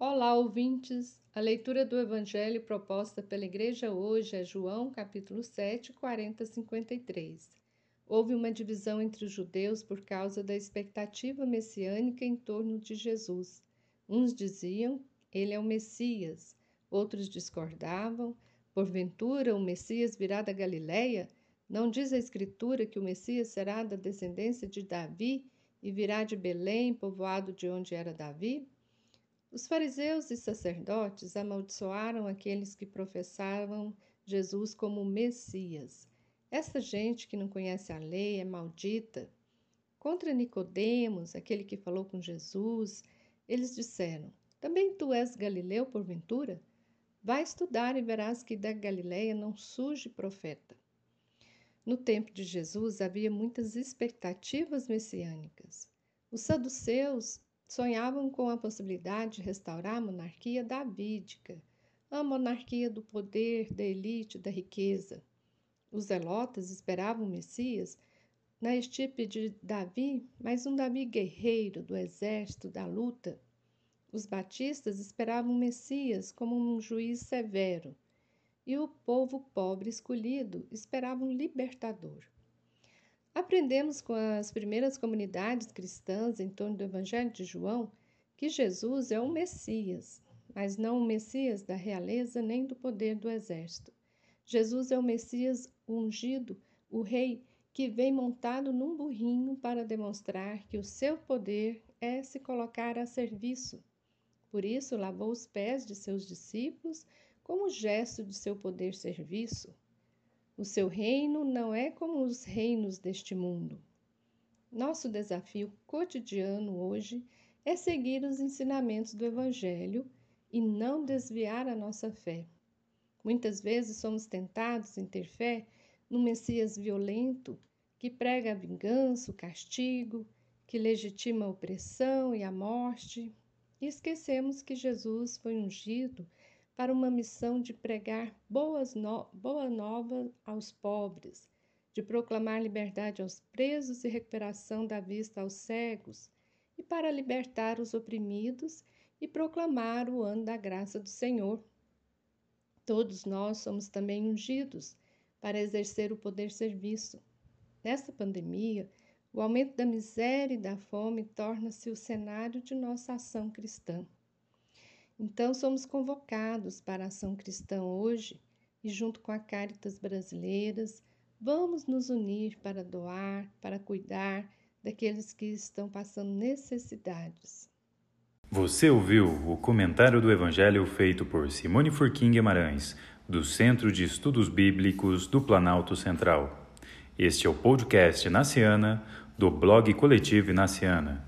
Olá, ouvintes! A leitura do Evangelho proposta pela Igreja hoje é João, capítulo 7, 40 a 53. Houve uma divisão entre os judeus por causa da expectativa messiânica em torno de Jesus. Uns diziam, ele é o Messias. Outros discordavam, porventura o Messias virá da Galileia? Não diz a Escritura que o Messias será da descendência de Davi e virá de Belém, povoado de onde era Davi? Os fariseus e sacerdotes amaldiçoaram aqueles que professavam Jesus como Messias. Essa gente que não conhece a lei é maldita. Contra Nicodemos, aquele que falou com Jesus, eles disseram: Também tu és galileu porventura? Vai estudar e verás que da Galileia não surge profeta. No tempo de Jesus havia muitas expectativas messiânicas. Os saduceus sonhavam com a possibilidade de restaurar a monarquia davídica, a monarquia do poder, da elite, da riqueza. Os zelotas esperavam o Messias na estipe de Davi, mas um Davi guerreiro do exército, da luta. Os batistas esperavam o Messias como um juiz severo, e o povo pobre escolhido esperava um libertador. Aprendemos com as primeiras comunidades cristãs em torno do Evangelho de João que Jesus é o Messias, mas não o Messias da realeza nem do poder do exército. Jesus é o Messias ungido, o Rei que vem montado num burrinho para demonstrar que o seu poder é se colocar a serviço. Por isso, lavou os pés de seus discípulos como gesto de seu poder serviço. O seu reino não é como os reinos deste mundo. Nosso desafio cotidiano hoje é seguir os ensinamentos do Evangelho e não desviar a nossa fé. Muitas vezes somos tentados em ter fé num Messias violento que prega a vingança, o castigo, que legitima a opressão e a morte, e esquecemos que Jesus foi ungido para uma missão de pregar boas no boa nova aos pobres, de proclamar liberdade aos presos e recuperação da vista aos cegos, e para libertar os oprimidos e proclamar o ano da graça do Senhor. Todos nós somos também ungidos para exercer o poder serviço. Nesta pandemia, o aumento da miséria e da fome torna-se o cenário de nossa ação cristã. Então, somos convocados para a ação cristã hoje e, junto com a Caritas Brasileiras, vamos nos unir para doar, para cuidar daqueles que estão passando necessidades. Você ouviu o comentário do Evangelho feito por Simone Furquim Guimarães, do Centro de Estudos Bíblicos do Planalto Central. Este é o podcast Naciana, do blog Coletivo Naciana.